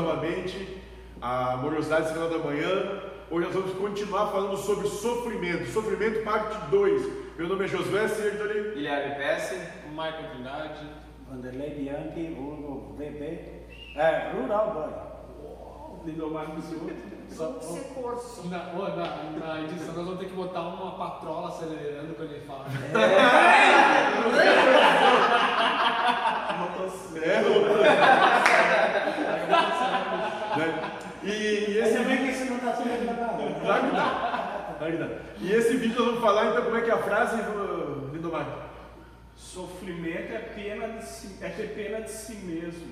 novamente a Amorosidade Estrela da Manhã. Hoje nós vamos continuar falando sobre sofrimento. Sofrimento, parte 2. Meu nome é Josué Sirtoli. Guilherme Pesce. Michael Trindade. Vanderlei Bianchi, vulgo VB. É, Rural Boy. Lindomar Ser corso. na, na, na edição nós vamos ter que botar uma patrola acelerando quando ele fala. É, né? E, e esse Você vê vídeo. que isso não está sendo gravado. Claro que dá. Claro que dá. E esse vídeo nós vamos falar então como é que é a frase, Lindomar? Sofrimento é pena de si, é ter pena de si mesmo.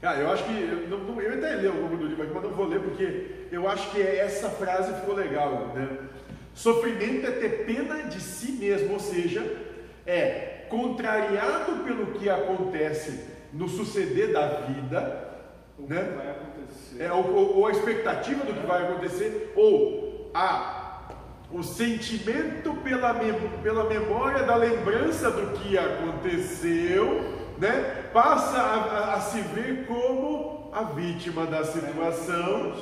Cara, eu acho que. Eu, não- eu até li o nome do livro aqui, mas não vou ler porque eu acho que essa frase ficou legal. Né? Sofrimento é ter pena de si mesmo, ou seja, é contrariado pelo que acontece no suceder da vida, O que né? vai acontecer? É, ou, ou- a expectativa do que vai acontecer, ou a, o sentimento pela, mem- pela memória da lembrança do que aconteceu, né, passa a, a- a se ver como a vítima da situação,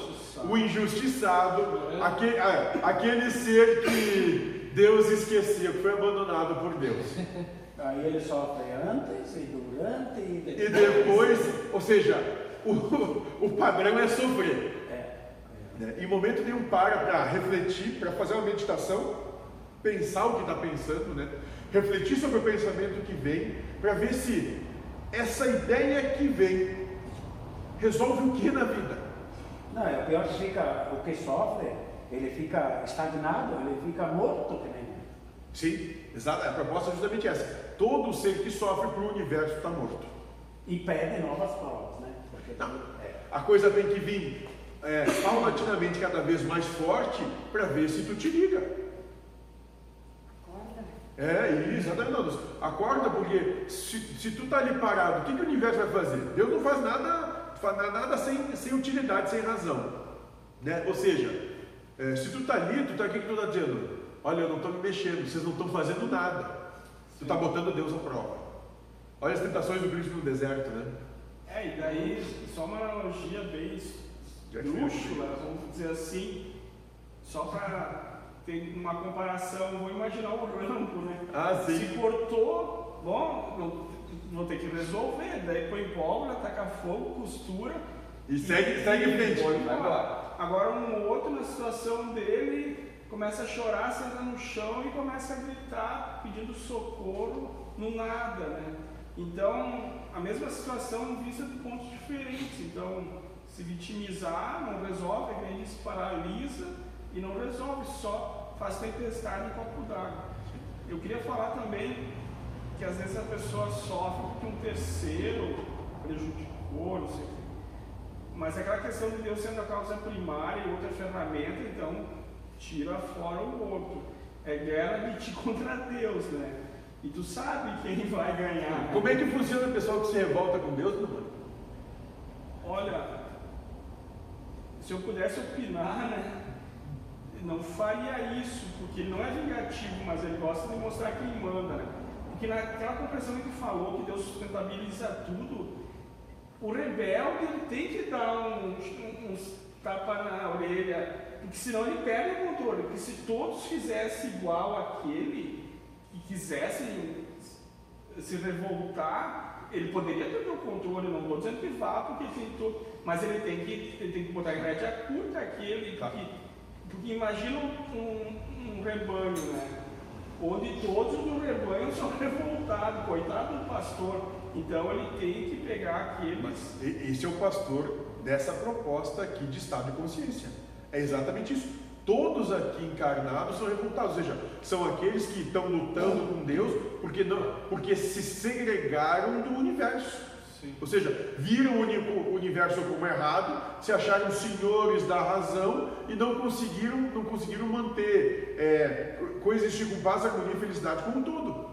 o injustiçado, aquele, ah, aquele ser que Deus esqueceu, que foi abandonado por Deus. Aí ele sofre antes e durante e E depois, ou seja, o, o padrão é sofrer. É. Né? Em momento nenhum para para refletir, para fazer uma meditação, pensar o que está pensando, né? refletir sobre o pensamento que vem, para ver se essa ideia que vem resolve o que na vida. Não, é o pior que fica, o que sofre, ele fica estagnado, ele fica morto que nem. Sim, exato. A proposta é justamente essa. Todo ser que sofre para o universo está morto. E pede novas provas, Não. é, A coisa tem que vir é, paulatinamente cada vez mais forte para ver se tu te liga. Acorda. É, isso, exatamente. Acorda, porque se, se tu tá ali parado, o que, que o universo vai fazer? Deus não faz nada, faz nada sem, sem utilidade, sem razão. Né? Ou seja, é, se tu tá ali, tu tá, o que, tu tá dizendo? Olha, eu não estou me mexendo, vocês não estão fazendo nada. Tu tá botando Deus à prova. Olha as tentações do príncipe no deserto, né? É, e daí, só uma analogia bem esdrúxula, vamos dizer assim, só para ter uma comparação, vou imaginar o Rambo, né? Ah, sim. Se cortou, bom, não- vou ter que resolver, daí põe pólvora, taca fogo, costura. E segue- segue em frente. Embora. Agora um outro na situação dele começa a chorar, senta no chão e começa a gritar, pedindo socorro no nada, né? Então, a mesma situação vista de pontos diferentes. Então, se vitimizar não resolve, a gente se paralisa e não resolve, só faz tempestade em copo d'água. Eu queria falar também que às vezes a pessoa sofre porque um terceiro prejudicou, não sei o quê. Mas aquela questão de Deus sendo a causa primária e outra ferramenta, então tira fora o outro. É guerra de ti contra Deus, né? E tu sabe quem vai ganhar. né? Como é que funciona o pessoal que se revolta com Deus, meu mano? Olha, se eu pudesse opinar, né? Não faria isso, porque ele não é vingativo, mas ele gosta de mostrar quem manda, né? Porque naquela compreensão que falou que Deus sustentabiliza tudo, o rebelde ele tem que dar uns, uns tapa na orelha, porque senão ele perde o controle. Porque se todos fizessem igual aquele quisessem se revoltar, ele poderia ter o controle, não estou dizendo que vá, porque tem todo, mas ele tem que, ele tem que botar em rédea curta aquele, Tá. porque, porque imagina um, um rebanho, né? Onde todos do rebanho são revoltados, coitado do pastor. Então ele tem que pegar aqueles. Mas esse é o pastor dessa proposta aqui de estado de consciência. É exatamente isso. Todos aqui encarnados são revoltados, ou seja, são aqueles que estão lutando com Deus porque, não, porque se segregaram do universo. Sim. Ou seja, viram o uni- o universo como errado, se acharam senhores da razão e não conseguiram, não conseguiram manter, é, coexistir com paz, harmonia e felicidade como um todo.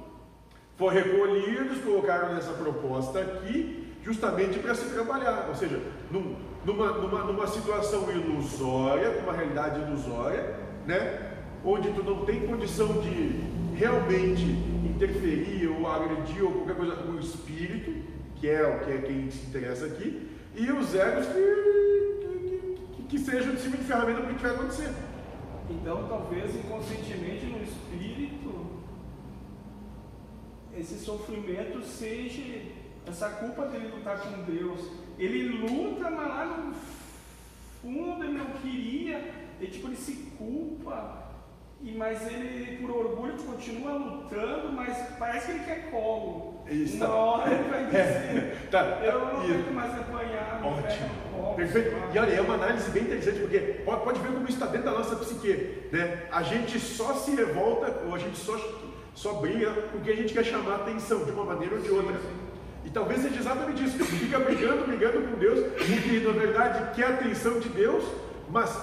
Foram recolhidos, colocaram nessa proposta aqui, justamente para se trabalhar. Ou seja, num- numa, numa, numa situação ilusória, numa realidade ilusória, né? onde tu não tem condição de realmente interferir ou agredir ou qualquer coisa com o espírito, que é o que é quem se interessa aqui, e os egos que que seja de cima de ferramenta para o que vai acontecer. Então, talvez inconscientemente no espírito, esse sofrimento seja essa culpa dele lutar com Deus. Ele luta, mas lá no fundo ele não queria, e tipo, ele se culpa. E, mas ele, por orgulho, continua lutando, mas parece que ele quer colo. Isso. Uma hora ele vai dizer, Tá, eu não aguento mais apanhar, Ótimo. colo. Perfeito. E olha, é uma análise bem interessante, porque pode, pode ver como isso está dentro da nossa psique. Né? A gente só se revolta, ou a gente só, só briga porque a gente quer chamar a atenção de uma maneira ou de outra. E talvez seja exatamente isso. Fica brigando, brigando com Deus, porque na verdade quer a atenção de Deus, mas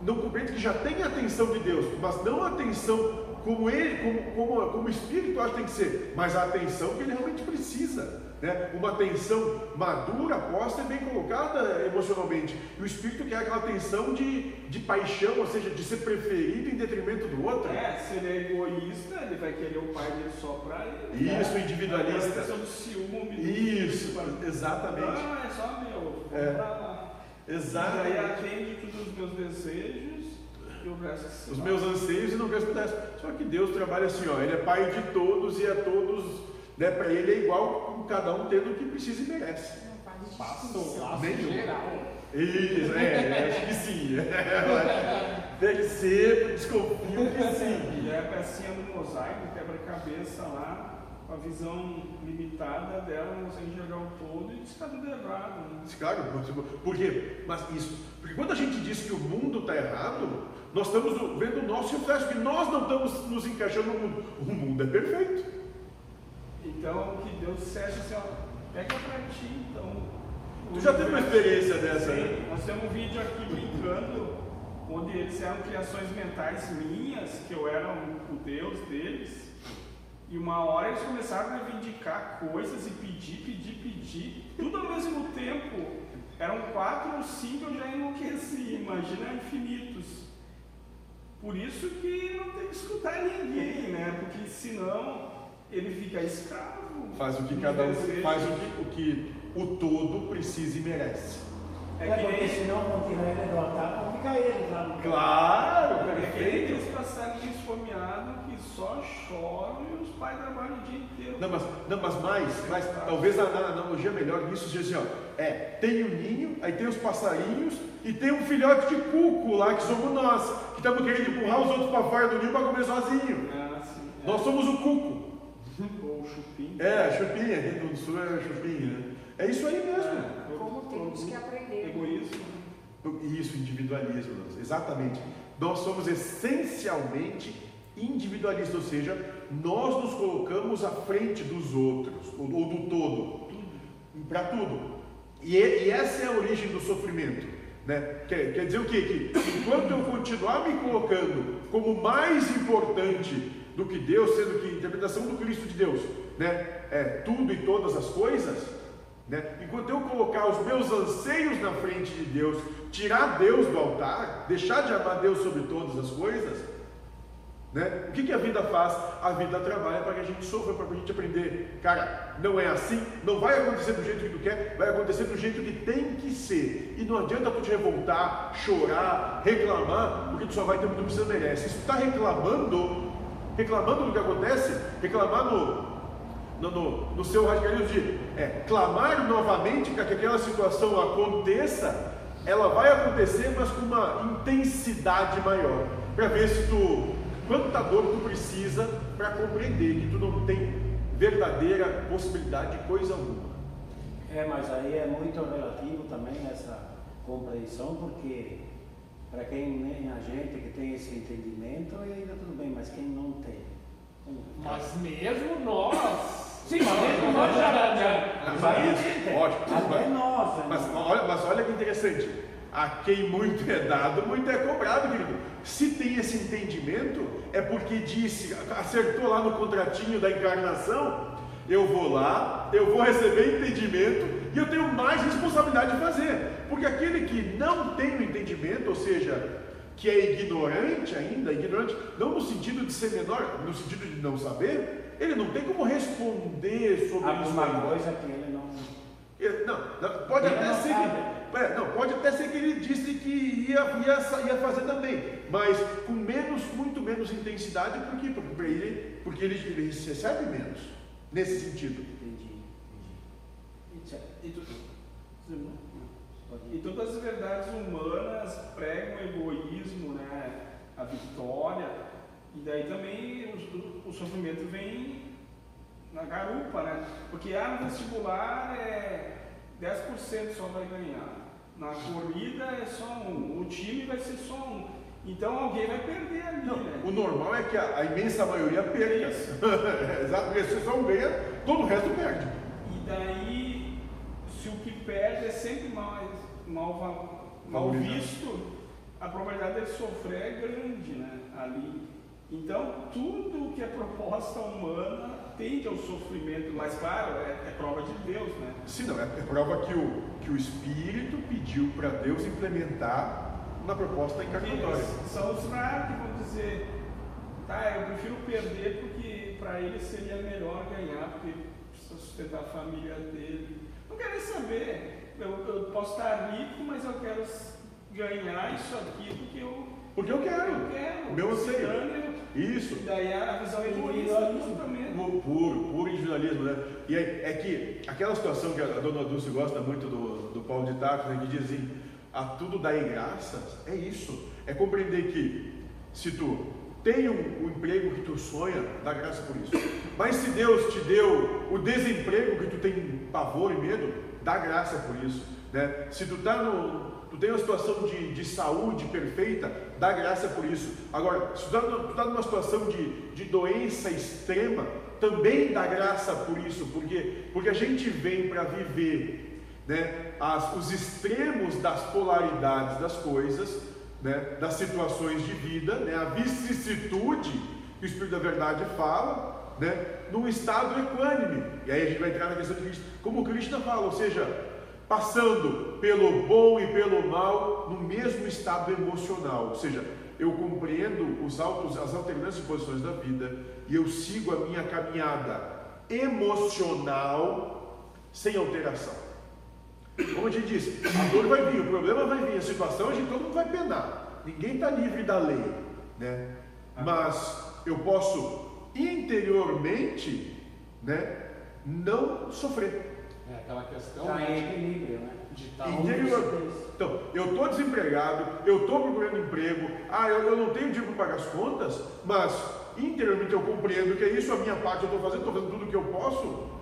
não compreende que já tem a atenção de Deus, mas não a atenção como ele, como, como, como o Espírito acha que tem que ser, mas a atenção que ele realmente precisa. Né? Uma atenção madura, posta e bem colocada emocionalmente. E o Espírito quer aquela atenção de, de paixão, ou seja, de ser preferido em detrimento do outro. É, se ele é egoísta, ele vai querer o pai dele só pra ele. Isso, né? individualista. Questão do ciúme. Isso, exatamente. Ah, é só meu, É. pra lá. E daí Exatamente. atende todos os meus desejos e o resto Os vai. meus anseios e não quero escutar. Só que Deus trabalha assim, ó, Ele é pai de todos e a todos, né, para Ele é igual, cada um tendo o que precisa e merece. Não faz Passa o laço Nenhum. geral. Isso, é, acho que sim. Deve ser, desconfio que sim. E é a pecinha do mosaico, quebra-cabeça lá, com a visão limitada dela, não consegue enxergar o todo e está tudo errado. Né? Claro, por quê? Mas isso, porque quando a gente diz que o mundo está errado, nós estamos vendo o nosso reflexo, que nós não estamos nos encaixando no mundo. O mundo é perfeito. Então, que Deus seja assim, ó, pega pra ti, então. Tu já teve uma experiência dessa, né? nós temos um vídeo aqui brincando, onde eles eram criações mentais minhas, que eu era o, o Deus deles, e uma hora eles começaram a reivindicar coisas e pedir, pedir, pedir, tudo ao mesmo tempo. Eram quatro ou cinco, eu já enlouqueci, imagina infinitos. Por isso que não tem que escutar ninguém, né? Porque senão ele fica escravo. Faz o que cada um faz o que, o que o todo precisa e merece. É É que nem senão não tirar ele do altar, não fica ele lá no Claro, É que perfeito. aqueles passarinhos esfomeados que só choram e os pais trabalham o dia inteiro. Não, mas, não, mas mais, mais talvez a, a analogia melhor nisso seja assim, ó. É, tem o ninho, aí tem os passarinhos e tem um filhote de cuco lá, que somos nós, que estamos querendo empurrar os outros para fora do ninho para comer sozinho. É assim, é. Nós somos o cuco. Ou o chupim. É, chupinha, aqui do sul é chupinha, né? É isso aí mesmo. É, Como temos que aprender. Egoísmo. Isso, individualismo, exatamente. Nós somos essencialmente individualistas, ou seja, nós nos colocamos à frente dos outros, ou, ou do todo, para tudo. E, e- e essa é a origem do sofrimento. Né? Quer, quer dizer o quê? Que enquanto eu continuar me colocando como mais importante do que Deus, sendo que interpretação do Cristo de Deus né, é tudo e todas as coisas, né? Enquanto eu colocar os meus anseios na frente de Deus, tirar Deus do altar, deixar de amar Deus sobre todas as coisas, né? o que, que a vida faz? A vida trabalha para que a gente sofra, para que a gente aprender. Cara, não é assim, não vai acontecer do jeito que tu quer, vai acontecer do jeito que tem que ser. E não adianta tu te revoltar, chorar, reclamar, porque tu só vai ter o que tu precisa merece. Se tu está reclamando, reclamando do que acontece, reclamar no, no, no, no seu radicalismo de é, clamar novamente para que aquela situação aconteça, ela vai acontecer, mas com uma intensidade maior, para ver se tu, quanta dor tu precisa para compreender que tu não tem verdadeira possibilidade de coisa alguma. É, mas aí é muito relativo também essa compreensão, porque para quem nem a gente que tem esse entendimento, ainda tudo bem, mas quem não tem. Hum. Mas mesmo nós. Sim, mas mesmo nós já- mas isso, ótimo. Até Mas- nós, né? Mas olha, mas olha que interessante. A quem muito é dado, muito é cobrado, querido. Se tem esse entendimento, é porque disse, acertou lá no contratinho da encarnação, eu vou lá, eu vou receber entendimento e eu tenho mais responsabilidade de fazer. Porque aquele que não tem o entendimento, ou seja, que é ignorante ainda, ignorante não no sentido de ser menor, no sentido de não saber, ele não tem como responder sobre isso. Alguma ainda. coisa que ele não. Ele- Não, não, pode Ele até não ser sabe. que, é, não, pode até ser que ele disse que ia, ia, ia fazer também, mas com menos, muito menos intensidade, por quê? Porque, pra ele, porque ele, ele recebe menos, nesse sentido. E, tu- e todas as verdades humanas pregam o egoísmo, né? a vitória, e daí também o, o sofrimento vem na garupa, né? Porque ah, no vestibular é 10% só vai ganhar. Na corrida é só um, o time vai ser só um. Então alguém vai perder ali, Não, né? o normal é que a, a imensa maioria perca. Exato, porque se só um ganha, todo o resto perde. E daí, se o que perde é sempre mal, mal Valorizado. visto, a probabilidade de sofrer é grande né, ali. Então, tudo que é proposta humana tende ao sofrimento, mas claro, é, é prova de Deus, né? Se não, é, é prova que o, que o Espírito pediu para Deus implementar na proposta encarnatória. são os raros que vão dizer, tá, eu prefiro perder porque para ele seria melhor ganhar, porque precisa sustentar a família dele. Não quero nem saber, eu, eu posso estar rico, mas eu quero ganhar isso aqui porque eu, Porque eu quero. eu quero. Meu Se anseio. Isso. E daí a visão egoísta do também. Pu- Puro, puro individualismo, né? E é, é que aquela situação que a dona Dulce gosta muito do, do Paulo de Tarso, né, que diz assim, a tudo dai graças, é isso. É compreender que se tu um, o emprego que tu sonha, dá graça por isso. Mas se Deus te deu o desemprego que tu tem pavor e medo, dá graça por isso. Né? Se tu tá no, tu tem uma situação de, de saúde perfeita, dá graça por isso. Agora, se tu está tá numa situação de, de doença extrema, também dá graça por isso, porque, porque a gente vem para viver né, as, os extremos das polaridades das coisas, né, das situações de vida, né, a vicissitude que o Espírito da Verdade fala, né, num estado equânime. E aí a gente vai entrar na questão de Cristo, como o Krishna fala, ou seja, passando pelo bom e pelo mal no mesmo estado emocional, ou seja, eu compreendo os altos, as alternâncias de posições da vida e eu sigo a minha caminhada emocional sem alteração. Como a gente disse, a dor vai vir, o problema vai vir, a situação a gente todo mundo vai penar. Ninguém está livre da lei, né? Mas eu posso interiormente, né, não sofrer. É aquela questão em né, equilíbrio, né? de estar Interior. Então, eu estou desempregado, eu estou procurando emprego, ah, eu, eu não tenho dinheiro para pagar as contas, mas interiormente eu compreendo que é isso a minha parte, eu estou fazendo, estou fazendo tudo o que eu posso.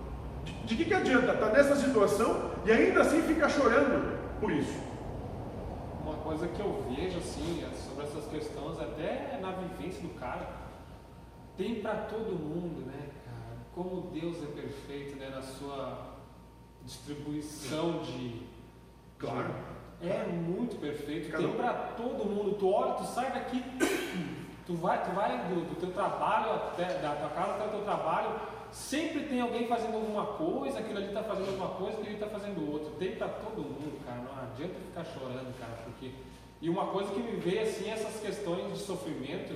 De, que, que adianta estar nessa situação e ainda assim ficar chorando por isso? Uma coisa que eu vejo assim é sobre essas questões, até na vivência do cara, tem para todo mundo, né, cara? Como Deus é perfeito, né, na sua distribuição de. Claro. de- é muito perfeito. Cada Tem para todo mundo. Tu olha, tu sai daqui, tu vai, tu vai do, do teu trabalho até da tua casa até o teu trabalho. Sempre tem alguém fazendo alguma coisa, aquilo ali está fazendo alguma coisa, aquilo ali está fazendo outra. Tem para todo mundo, cara. Não adianta ficar chorando, cara, porque. E uma coisa que me veio assim, essas questões de sofrimento,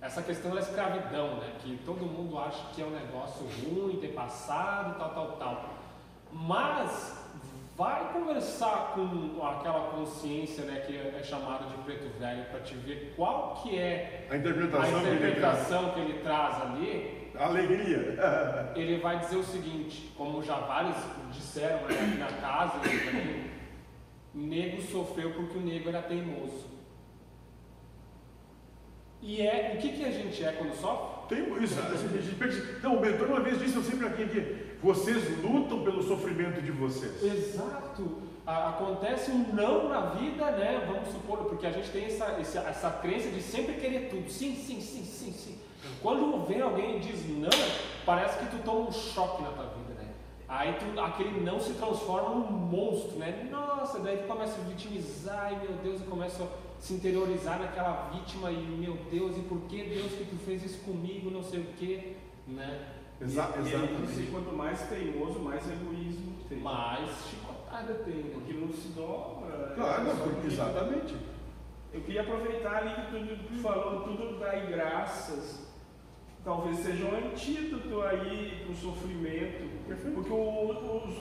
essa questão da escravidão, né? Que todo mundo acha que é um negócio ruim, ter passado, tal, tal, tal. Mas vai conversar com aquela consciência, né, que é chamada de preto velho, para te ver qual que é A a interpretação que ele traz. interpretação que ele traz ali. Alegria. Ele vai dizer o seguinte, como já vários disseram né, aqui na casa, né, também, nego sofreu porque o nego era teimoso. E é o que, que a gente é quando sofre? Tem isso. Não, o mentor uma vez disse, eu sempre aqui, aqui, vocês lutam pelo sofrimento de vocês. Exato. Acontece um não na vida, né? Vamos supor, porque a gente tem essa, essa, essa crença de sempre querer tudo. Sim, sim, sim, sim, sim. Quando vem alguém e diz não, parece que tu toma um choque na tua vida, né? Aí tu, aquele não se transforma num monstro, né? Nossa, daí tu começa a vitimizar, e meu Deus, e começa a se interiorizar naquela vítima, e meu Deus, e por que Deus que tu fez isso comigo, não sei o quê, né? Exa E exatamente. que quanto mais teimoso, mais egoísmo tem. Mas chicotada tem, né? Porque não se dobra. Claro, é não, só porque- que- exatamente. Eu queria aproveitar ali que tu, tu falou tudo dai graças. Talvez seja um antídoto aí para o sofrimento. Perfeito. Porque o- os,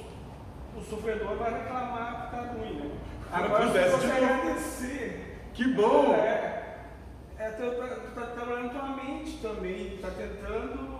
o sofredor vai reclamar que tá ruim, né? Agora você consegue novo. agradecer. Que bom! É, é tu, tá- tu tá trabalhando tua mente também, tá tentando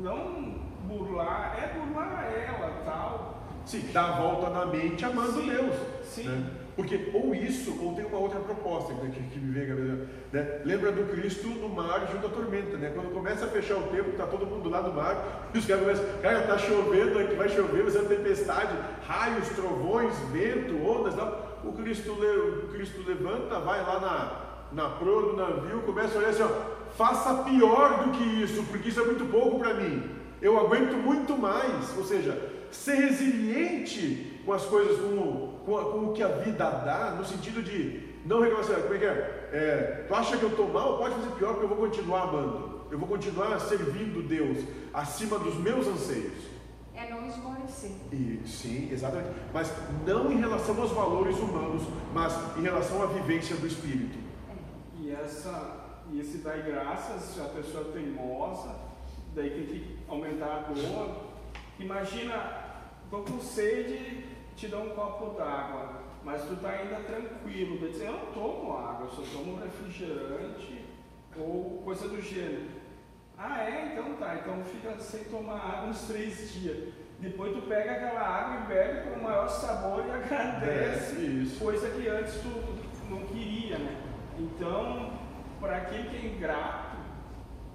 não burlar, é burlar ela tal. Sim, dá a volta na mente amando Sim, Deus. sim. né? Porque ou isso, ou tem uma outra proposta né, que, que me vem cabeça. Né? Lembra do Cristo no mar junto à tormenta, né? Quando começa a fechar o tempo, tá todo mundo lá no mar, e os caras começam, cara, tá chovendo aqui, vai chover, vai ser uma tempestade, raios, trovões, vento, ondas, tal. O Cristo, o Cristo levanta, vai lá na, na proa do navio, começa a olhar assim, ó, faça pior do que isso, porque isso é muito pouco para mim. Eu aguento muito mais. Ou seja, ser resiliente com as coisas, com, o- com, com o que a vida dá, no sentido de não reclamar, assim, como é que é? É, Tu acha que eu estou mal? Pode fazer pior, porque eu vou continuar amando. Eu vou continuar servindo Deus acima dos meus anseios. É não esmorecer. E, sim, exatamente. Mas não em relação aos valores humanos, mas em relação à vivência do Espírito. E essa, e esse dar graças, se a pessoa é teimosa, daí tem que aumentar a dor. Imagina, tô com sede, te dou um copo d'água, mas tu tá ainda tranquilo, daí diz, eu não tomo água, eu só tomo refrigerante ou coisa do gênero. Ah é? Então tá, então fica sem tomar água uns três dias. Depois tu pega aquela água e bebe com o maior sabor e agradece É, coisa que antes tu não queria, né? Então, para aquele que é ingrato,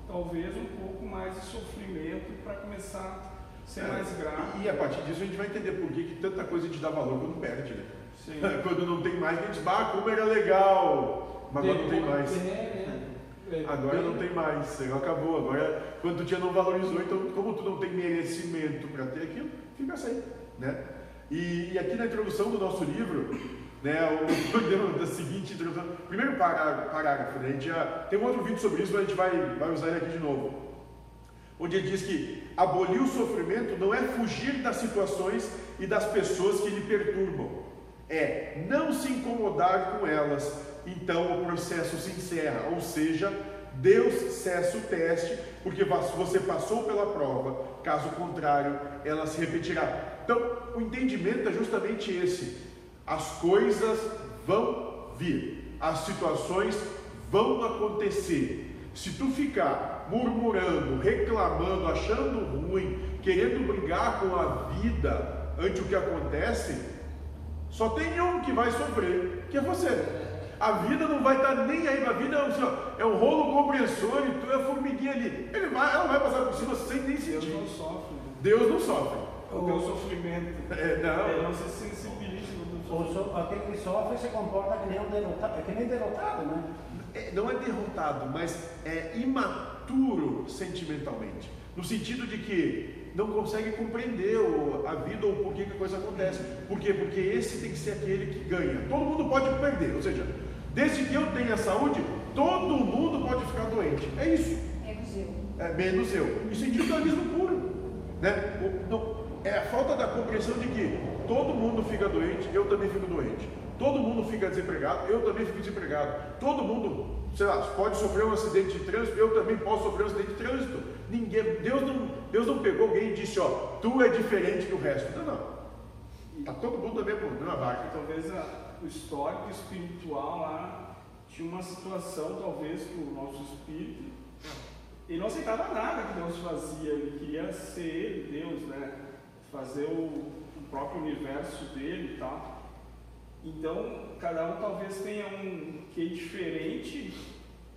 talvez um pouco mais de sofrimento para começar a ser É, mais grato. E a partir disso a gente vai entender por que, que tanta coisa gente dá valor quando perde, né? Sim. Quando não tem mais, a gente diz, ah, como era legal, mas agora não tem mais. É, né? É, Agora bem- não tem mais, acabou. Agora, quando tu tinha não valorizou, então como tu não tem merecimento para ter aquilo, fica sem, né? E, e aqui na introdução do nosso livro, né, o da seguinte introdução, primeiro pará- parágrafo, né, a gente já tem um outro vídeo sobre isso, mas a gente vai, vai usar ele aqui de novo, onde ele diz que abolir o sofrimento não é fugir das situações e das pessoas que lhe perturbam, é não se incomodar com elas. Então o processo se encerra, ou seja, Deus cessa o teste, porque você passou pela prova, caso contrário, ela se repetirá. Então, o entendimento é justamente esse: as coisas vão vir, as situações vão acontecer. Se tu ficar murmurando, reclamando, achando ruim, querendo brigar com a vida ante o que acontece, só tem um que vai sofrer, que é você. A vida não vai estar nem aí, a vida é um, assim, é um rolo compressor e tu é a formiguinha ali. Ele vai, ela vai passar por cima sem nem Deus sentir. não sofre. Deus não sofre. O teu sofrimento. É, não. Ele não se sensibiliza O aquele que sofre se comporta que nem um derrotado, é que nem derrotado, né? É, não é derrotado, mas é imaturo sentimentalmente. No sentido de que não consegue compreender o- a vida ou por que que a coisa acontece. Por quê? Porque esse tem que ser aquele que ganha. Todo mundo pode perder, ou seja, desde que eu tenha saúde, todo mundo pode ficar doente. É isso. Menos eu. É, menos eu. Isso é individualismo puro. Né? O- não- é a falta da compreensão de que todo mundo fica doente, eu também fico doente. Todo mundo fica desempregado, eu também fico desempregado. Todo mundo, sei lá, pode sofrer um acidente de trânsito, eu também posso sofrer um acidente de trânsito. Ninguém, Deus não, Deus não pegou alguém e disse, ó, tu é diferente do resto. Não, não. Tá todo mundo na mesma, na barca. Talvez a- o histórico espiritual lá tinha uma situação, talvez, que o nosso espírito ele não aceitava nada que Deus fazia, ele queria ser ele, Deus, né? Fazer o próprio universo dele tal. Então, cada um talvez tenha um que diferente,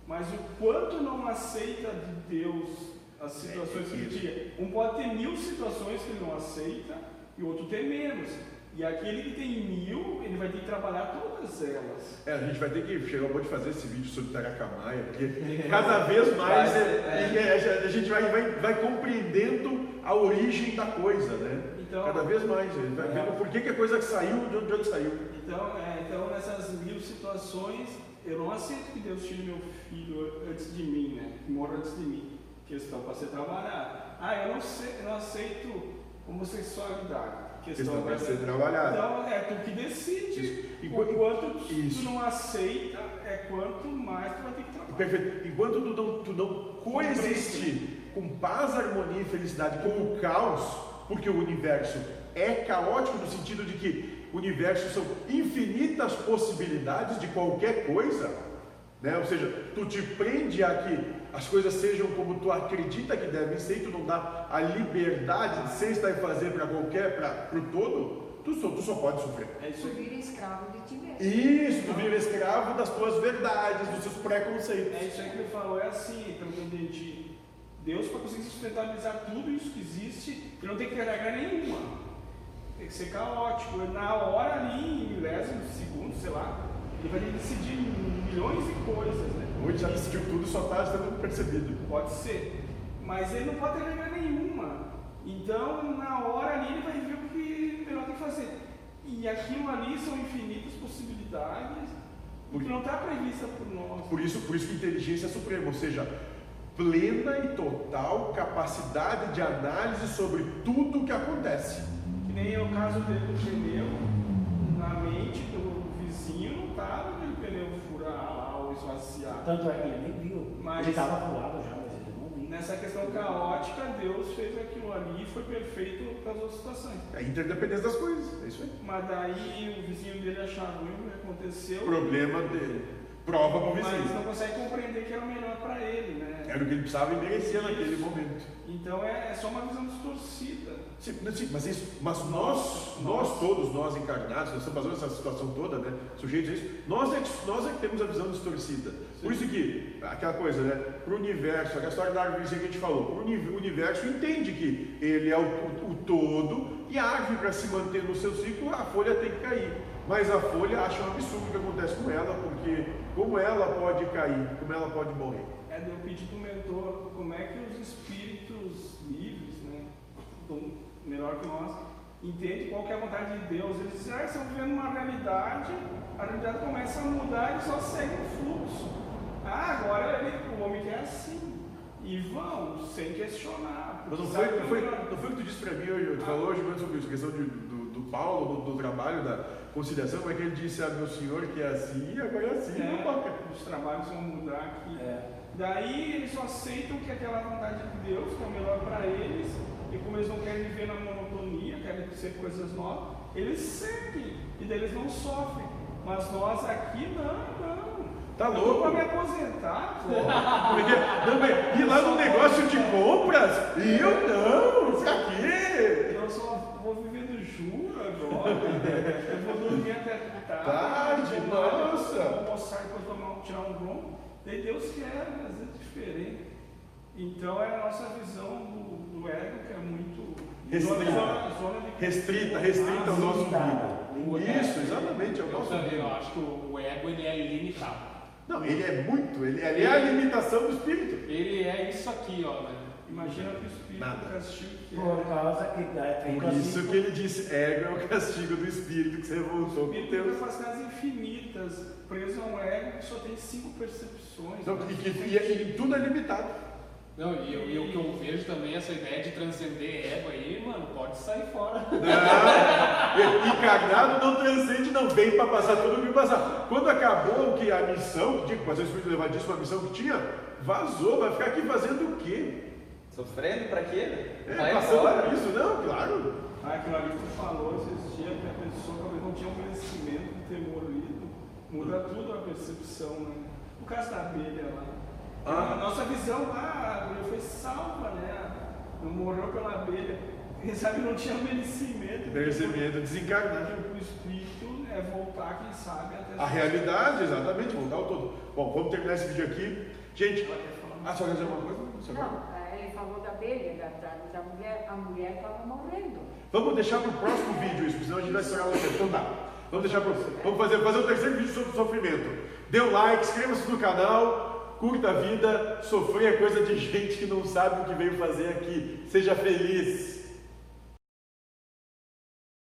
mas o quanto não aceita de Deus as situações que ele tinha. Um pode ter mil situações que ele não aceita e o outro tem menos. E aquele que tem mil, ele vai ter que trabalhar todas elas. É, a gente vai ter que chegar ao ponto de fazer esse vídeo sobre Taracamaia, porque cada vez mais é- é- a gente vai, vai, vai compreendendo a origem da coisa, né? Então- cada vez mais, gente vai vendo por que, que a coisa saiu, de onde, de onde saiu. Então, é, então, nessas mil situações, eu não aceito que Deus tire meu filho antes de mim, né? Que morra antes de mim. Questão para ser trabalhada. Ah, eu não, sei, eu não aceito homossexualidade. Questão pra vai ser trabalhada. Então, é tu que decide. O Enquanto- quanto tu, Isso. tu não aceita, é quanto mais tu vai ter que trabalhar. Perfeito. Enquanto tu não, tu não coexiste com paz, harmonia e felicidade com o caos, porque o universo é caótico no sentido de que o universo são infinitas possibilidades de qualquer coisa, né? Ou seja, tu te prende a que as coisas sejam como tu acredita que devem ser, e tu não dá a liberdade de ser, estar e fazer para qualquer, para o todo, tu só, tu só pode sofrer. É isso Tu vira escravo de ti mesmo. Isso, tu vira escravo das tuas verdades, dos seus preconceitos. É isso aí que ele falou, é assim, pelo que eu entendi. Deus, para conseguir sustentabilizar tudo isso que existe, ele não tem que ter regra nenhuma. Tem que ser caótico. Na hora ali, em milésimos de segundo, sei lá, ele vai ter que decidir milhões de coisas, né? Hoje já decidiu tudo, só está sendo percebido. Pode ser. Mas ele não pode ter regra nenhuma. Então, na hora ali, ele vai ver o que melhor tem que fazer. E aquilo ali são infinitas possibilidades Por- que não está prevista por nós. Por isso, por isso que inteligência é suprema, ou seja, plena e total capacidade de análise sobre tudo o que acontece. Que nem é o caso dele do pneu, na mente do vizinho não estava aquele pneu furar lá ou esvaziar. Tanto é que ele nem viu. Mas- Ele estava pulado já, mas ele não viu. Nessa questão caótica, Deus fez aquilo ali e foi perfeito para as outras situações. É a interdependência das coisas, é isso aí. Mas daí o vizinho dele achar ruim o que aconteceu. Problema dele. Prova para o Mas não vizinho. consegue compreender que era o melhor para ele, né? Era o que ele precisava e merecia naquele momento. Então é, é só uma visão distorcida. Sim, mas sim, isso, mas nós, nós todos, nós encarnados, nós estamos passando essa situação toda, né? Sujeitos a isso, nós é, que- nós é que temos a visão distorcida. Por isso que, aquela coisa, né? Para o universo, aquela história da árvore que a gente falou, o universo entende que ele é o, o- o todo e árvore, para se manter no seu ciclo, a folha tem que cair. Mas a folha acha um absurdo o que acontece com ela, porque como ela pode cair, como ela pode morrer. É, eu pedi para o mentor como é que os espíritos livres, né, melhor que nós, entendem qual é a vontade de Deus. Eles dizem, ah, estão vivendo uma realidade, a realidade começa a mudar e só segue o fluxo. Ah, agora ele, o homem quer assim. E vão, sem questionar. Mas não foi, não, foi, não foi o que tu disse para mim hoje, tu falou hoje mesmo sobre isso, a questão de- do, do Paulo, do, do trabalho, da conciliação, como é que ele disse a meu senhor que é assim e agora é assim, não. É, os trabalhos vão mudar aqui. É. Daí eles só aceitam que aquela vontade de Deus, que é o melhor para eles, e como eles não querem viver na monotonia, querem ser coisas novas, eles seguem, e daí eles não sofrem. Mas nós aqui não, não. Tá Eu louco? pra me aposentar, pô. E lá no negócio de compras, e eu não, isso aqui. Eu só vou viver do juro agora. Eu vou dormir até tarde. Tarde, vou nossa. Vou almoçar e depois tomar, tirar um bronco. Daí Deus quer, às vezes é diferente. Então é a nossa visão do, do ego que é muito. Restrita. Zona, zona de Restrita, restrita o nosso umbigo. Isso, exatamente, é o Eu, nosso também, eu acho que o o ego ele é ilimitado. Não, ele é muito, ele, ele é a limitação do espírito. Ele é isso aqui, ó, né? Imagina que o espírito Nada. castigo que é. Por causa que é, tem Por isso que ele disse, ego é o castigo do espírito que você voltou O com espírito tem Deus. capacidades infinitas, preso a um ego que só tem cinco percepções. Então, e, que- e- e tudo é limitado. Não, e, eu- e o que eu vejo também, essa ideia de transcender ego aí, mano, pode sair fora. Não, encarnado não transcende, não vem para passar tudo o que passar. Quando acabou o que a missão, que tinha que fazer o Espírito levadíssimo, a missão que tinha, vazou, vai ficar aqui fazendo o quê? Sofrendo pra quê? É, Vai passando embora. por isso, não, claro. Ah, aquilo ali que tu falou esses dias, que a pessoa talvez não tinha um conhecimento do temor lido, muda tudo a percepção, né? O caso da abelha lá. Ah. A nossa visão lá, a abelha foi salva, né? Não morreu pela abelha. Quem sabe não tinha merecimento. Merecimento, desencarnar. O espírito é voltar, quem sabe, até A realidade, exatamente, voltar ao todo. Bom, vamos terminar esse vídeo aqui. Gente, falar ah, só quer dizer uma coisa? Não, eh, ele falou da abelha, da, da, mulher, a mulher estava morrendo. Vamos deixar para o próximo vídeo isso, senão a gente vai estourar o tempo. Então tá. Vamos deixar pro, Vamos fazer, fazer o terceiro vídeo sobre sofrimento. Dê um like, inscreva-se no canal, curta a vida. Sofrer é coisa de gente que não sabe o que veio fazer aqui. Seja feliz.